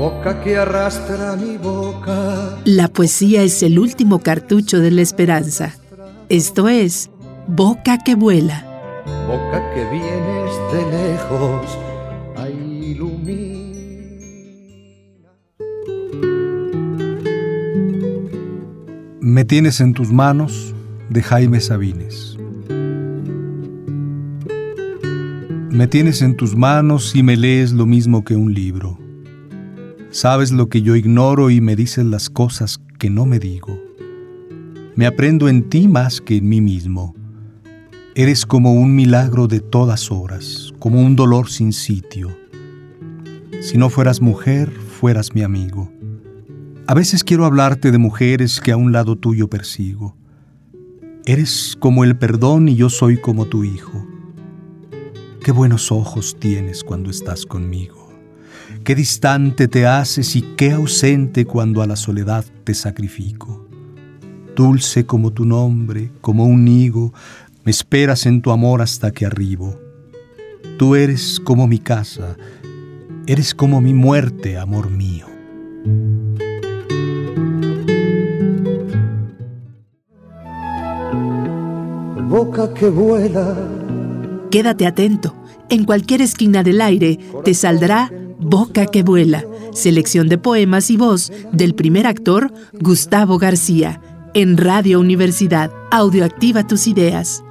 boca que arrastra mi boca. La poesía es el último cartucho de la esperanza. Esto es Boca que vuela. Boca que vienes de lejos a iluminar. Me tienes en tus manos de Jaime Sabines. Me tienes en tus manos y me lees lo mismo que un libro. Sabes lo que yo ignoro y me dices las cosas que no me digo. Me aprendo en ti más que en mí mismo. Eres como un milagro de todas horas, como un dolor sin sitio. Si no fueras mujer, fueras mi amigo. A veces quiero hablarte de mujeres que a un lado tuyo persigo. Eres como el perdón y yo soy como tu hijo. Qué buenos ojos tienes cuando estás conmigo. Qué distante te haces y qué ausente cuando a la soledad te sacrifico. Dulce como tu nombre, como un higo, me esperas en tu amor hasta que arribo. Tú eres como mi casa, eres como mi muerte, amor mío. Boca que vuela. Quédate atento. En cualquier esquina del aire te saldrá Boca que vuela, selección de poemas y voz del primer actor Gustavo García, en Radio Universidad. Audioactiva tus ideas.